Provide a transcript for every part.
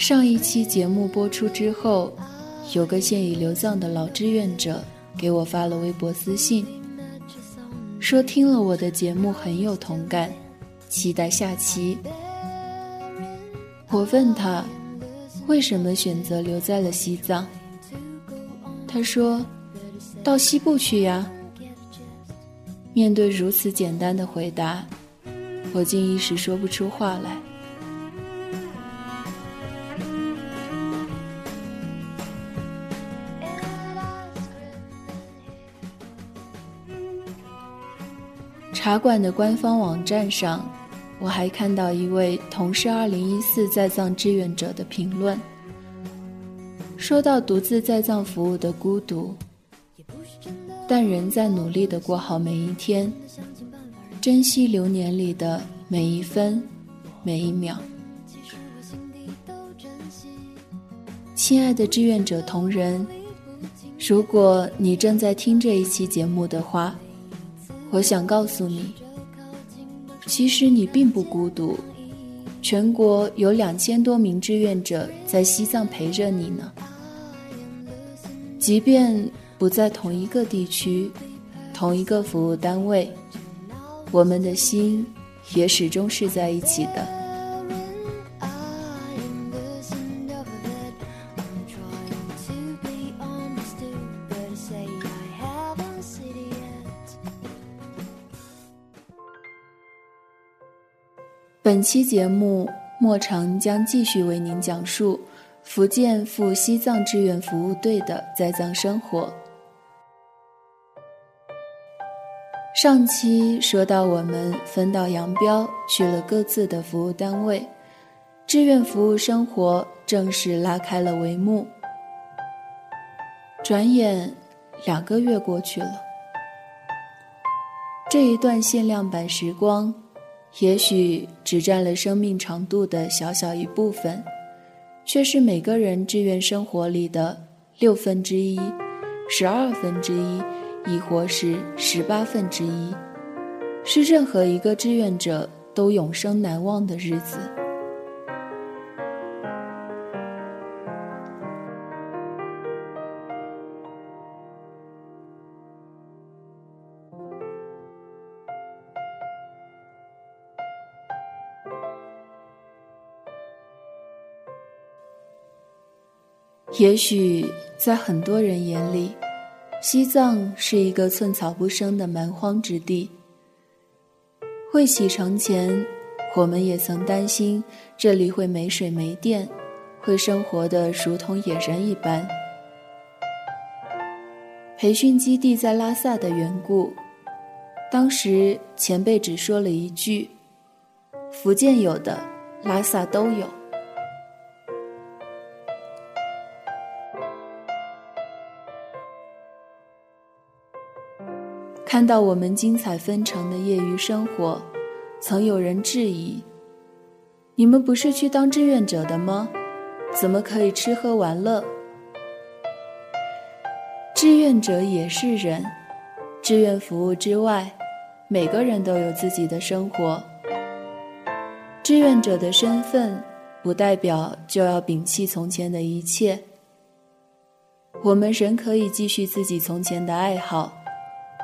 上一期节目播出之后，有个现已流葬的老志愿者给我发了微博私信，说听了我的节目很有同感，期待下期。我问他为什么选择留在了西藏，他说：“到西部去呀。”面对如此简单的回答，我竟一时说不出话来。茶馆的官方网站上，我还看到一位同是2014在藏志愿者的评论，说到独自在藏服务的孤独，但仍在努力的过好每一天，珍惜流年里的每一分每一秒。亲爱的志愿者同仁，如果你正在听这一期节目的话。我想告诉你，其实你并不孤独，全国有两千多名志愿者在西藏陪着你呢。即便不在同一个地区、同一个服务单位，我们的心也始终是在一起的。本期节目，莫成将继续为您讲述福建赴西藏志愿服务队的在藏生活。上期说到，我们分道扬镳去了各自的服务单位，志愿服务生活正式拉开了帷幕。转眼两个月过去了，这一段限量版时光。也许只占了生命长度的小小一部分，却是每个人志愿生活里的六分之一、十二分之一，亦或是十八分之一，是任何一个志愿者都永生难忘的日子。也许在很多人眼里，西藏是一个寸草不生的蛮荒之地。会启程前，我们也曾担心这里会没水没电，会生活的如同野人一般。培训基地在拉萨的缘故，当时前辈只说了一句：“福建有的，拉萨都有。”看到我们精彩纷呈的业余生活，曾有人质疑：“你们不是去当志愿者的吗？怎么可以吃喝玩乐？”志愿者也是人，志愿服务之外，每个人都有自己的生活。志愿者的身份，不代表就要摒弃从前的一切。我们仍可以继续自己从前的爱好。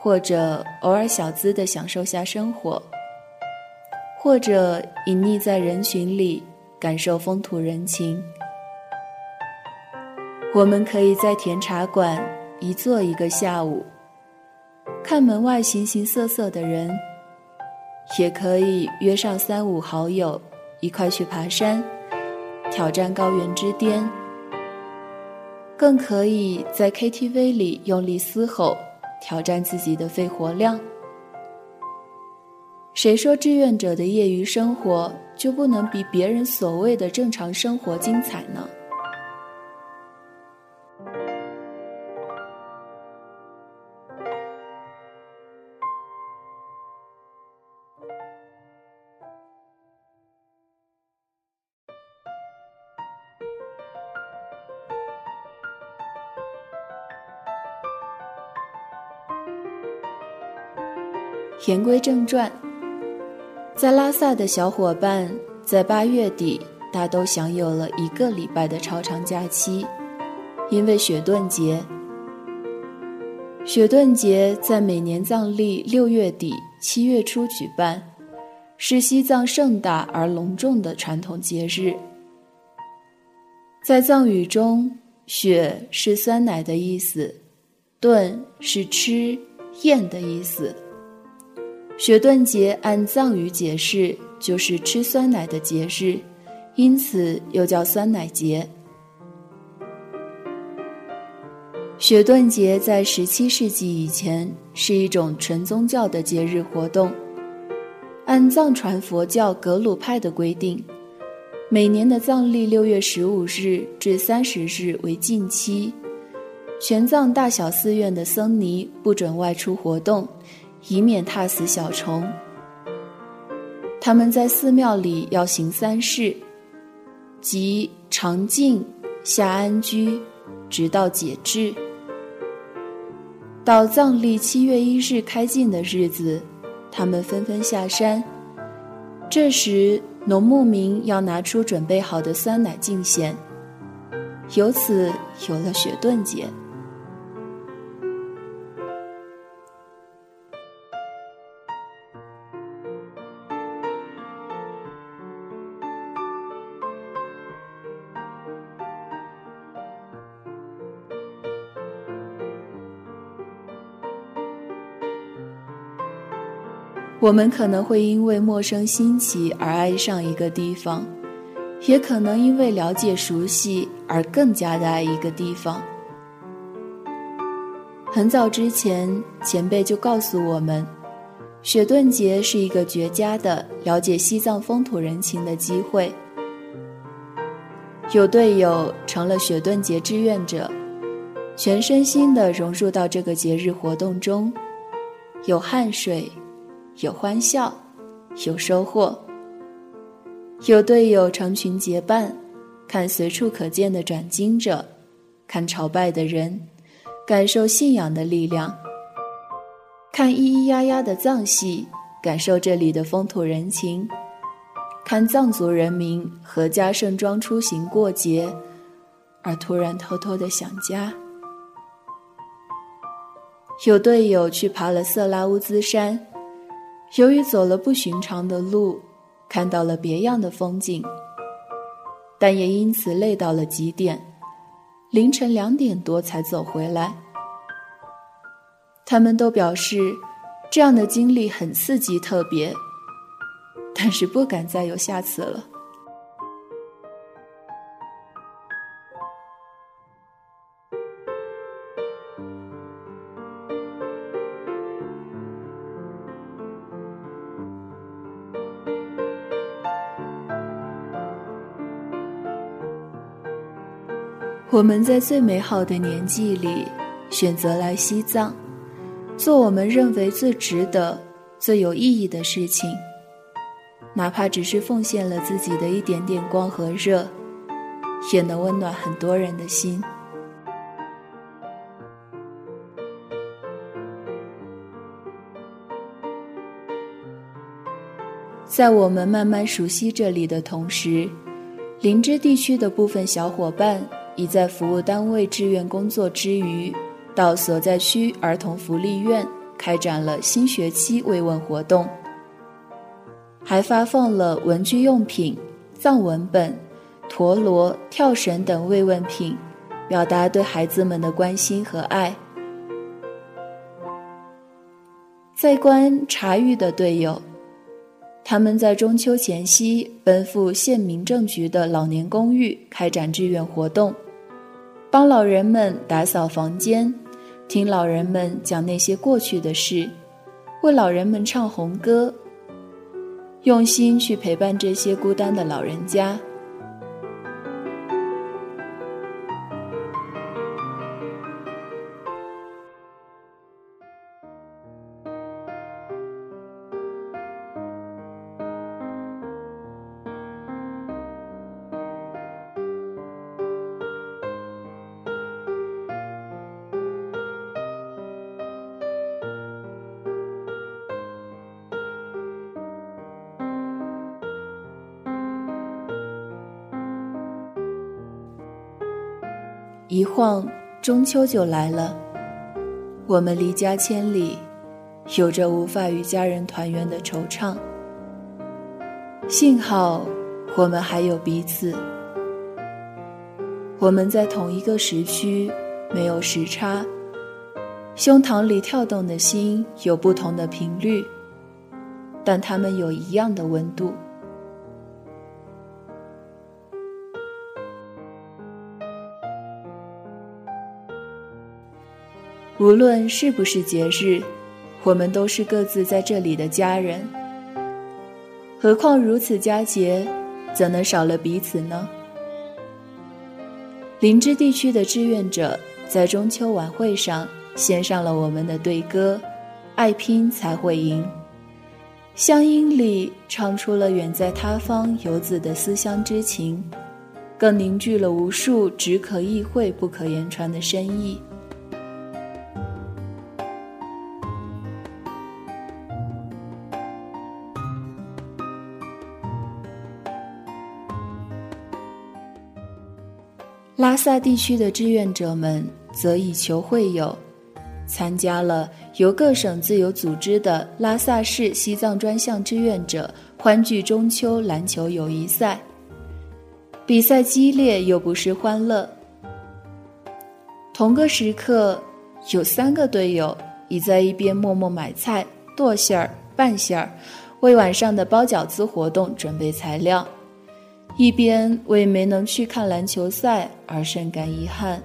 或者偶尔小资的享受下生活，或者隐匿在人群里感受风土人情。我们可以在甜茶馆一坐一个下午，看门外形形色色的人；也可以约上三五好友一块去爬山，挑战高原之巅；更可以在 KTV 里用力嘶吼。挑战自己的肺活量。谁说志愿者的业余生活就不能比别人所谓的正常生活精彩呢？言归正传，在拉萨的小伙伴在八月底大都享有了一个礼拜的超长假期，因为雪顿节。雪顿节在每年藏历六月底七月初举办，是西藏盛大而隆重的传统节日。在藏语中，“雪”是酸奶的意思，“顿”是吃、咽的意思。雪顿节按藏语解释就是吃酸奶的节日，因此又叫酸奶节。雪顿节在十七世纪以前是一种纯宗教的节日活动。按藏传佛教格鲁派的规定，每年的藏历六月十五日至三十日为禁期，全藏大小寺院的僧尼不准外出活动。以免踏死小虫。他们在寺庙里要行三事，即常静、下安居，直到解制。到藏历七月一日开禁的日子，他们纷纷下山。这时，农牧民要拿出准备好的酸奶敬献，由此有了雪顿节。我们可能会因为陌生新奇而爱上一个地方，也可能因为了解熟悉而更加的爱一个地方。很早之前，前辈就告诉我们，雪顿节是一个绝佳的了解西藏风土人情的机会。有队友成了雪顿节志愿者，全身心的融入到这个节日活动中，有汗水。有欢笑，有收获。有队友成群结伴，看随处可见的转经者，看朝拜的人，感受信仰的力量；看咿咿呀呀的藏戏，感受这里的风土人情；看藏族人民阖家盛装出行过节，而突然偷偷的想家。有队友去爬了色拉乌兹山。由于走了不寻常的路，看到了别样的风景，但也因此累到了极点，凌晨两点多才走回来。他们都表示，这样的经历很刺激特别，但是不敢再有下次了。我们在最美好的年纪里，选择来西藏，做我们认为最值得、最有意义的事情，哪怕只是奉献了自己的一点点光和热，也能温暖很多人的心。在我们慢慢熟悉这里的同时，林芝地区的部分小伙伴。已在服务单位志愿工作之余，到所在区儿童福利院开展了新学期慰问活动，还发放了文具用品、藏文本、陀螺、跳绳等慰问品，表达对孩子们的关心和爱。在关察玉的队友，他们在中秋前夕奔赴县民政局的老年公寓开展志愿活动。帮老人们打扫房间，听老人们讲那些过去的事，为老人们唱红歌，用心去陪伴这些孤单的老人家。一晃，中秋就来了。我们离家千里，有着无法与家人团圆的惆怅。幸好，我们还有彼此。我们在同一个时区，没有时差。胸膛里跳动的心有不同的频率，但它们有一样的温度。无论是不是节日，我们都是各自在这里的家人。何况如此佳节，怎能少了彼此呢？林芝地区的志愿者在中秋晚会上献上了我们的队歌《爱拼才会赢》，乡音里唱出了远在他方游子的思乡之情，更凝聚了无数只可意会不可言传的深意。拉萨地区的志愿者们则以球会友，参加了由各省自由组织的拉萨市西藏专项志愿者欢聚中秋篮球友谊赛。比赛激烈又不失欢乐。同个时刻，有三个队友已在一边默默买菜、剁馅儿、拌馅儿，为晚上的包饺子活动准备材料。一边为没能去看篮球赛而深感遗憾。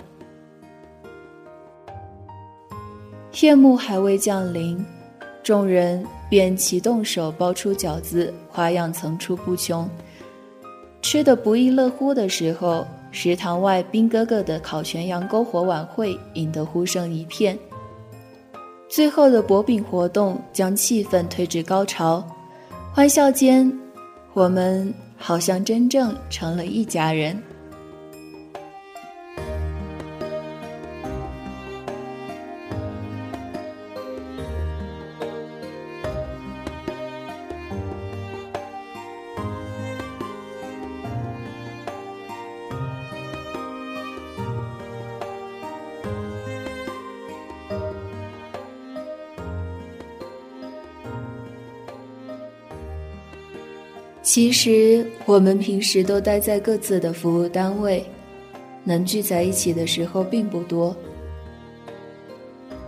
夜幕还未降临，众人便齐动手包出饺子，花样层出不穷。吃得不亦乐乎的时候，食堂外兵哥哥的烤全羊篝火晚会引得呼声一片。最后的薄饼活动将气氛推至高潮，欢笑间，我们。好像真正成了一家人。其实我们平时都待在各自的服务单位，能聚在一起的时候并不多。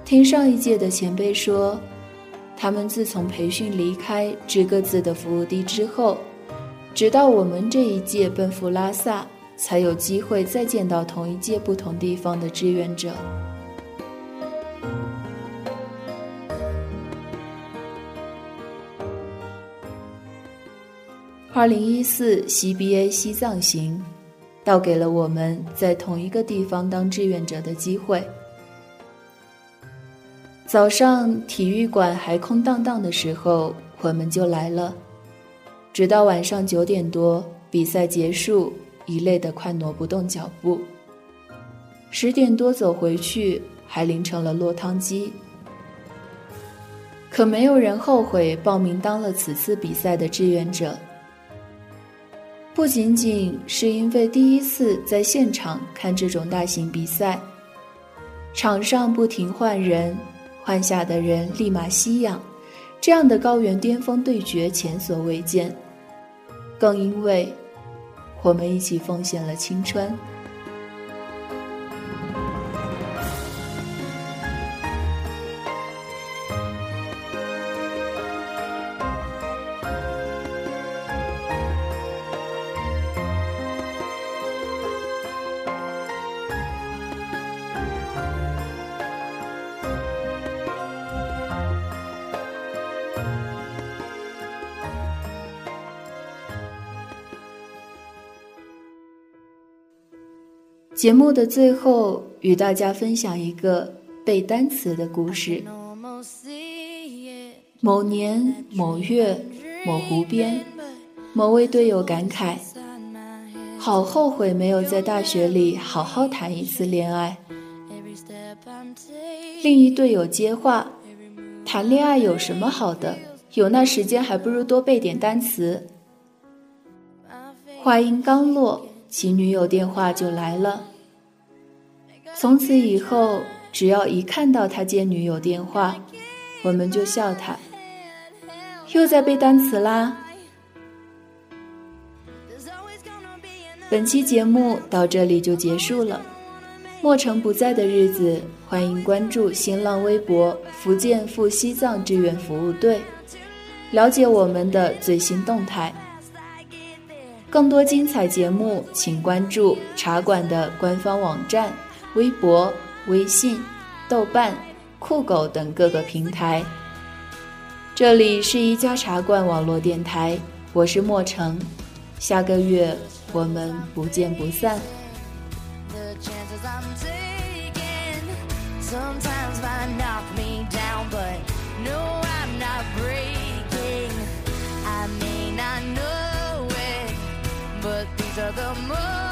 听上一届的前辈说，他们自从培训离开至各自的服务地之后，直到我们这一届奔赴拉萨，才有机会再见到同一届不同地方的志愿者。二零一四 CBA 西藏行，倒给了我们在同一个地方当志愿者的机会。早上体育馆还空荡荡的时候，我们就来了，直到晚上九点多比赛结束，已累得快挪不动脚步。十点多走回去，还淋成了落汤鸡。可没有人后悔报名当了此次比赛的志愿者。不仅仅是因为第一次在现场看这种大型比赛，场上不停换人，换下的人立马吸氧，这样的高原巅峰对决前所未见。更因为，我们一起奉献了青春。节目的最后，与大家分享一个背单词的故事。某年某月某湖边，某位队友感慨：“好后悔没有在大学里好好谈一次恋爱。”另一队友接话：“谈恋爱有什么好的？有那时间，还不如多背点单词。”话音刚落，其女友电话就来了。从此以后，只要一看到他接女友电话，我们就笑他，又在背单词啦。本期节目到这里就结束了。莫城不在的日子，欢迎关注新浪微博“福建赴西藏志愿服务队”，了解我们的最新动态。更多精彩节目，请关注茶馆的官方网站。微博、微信、豆瓣、酷狗等各个平台。这里是一家茶馆网络电台，我是莫成，下个月我们不见不散。Sometimes knock me down, but no, I'm not brave. more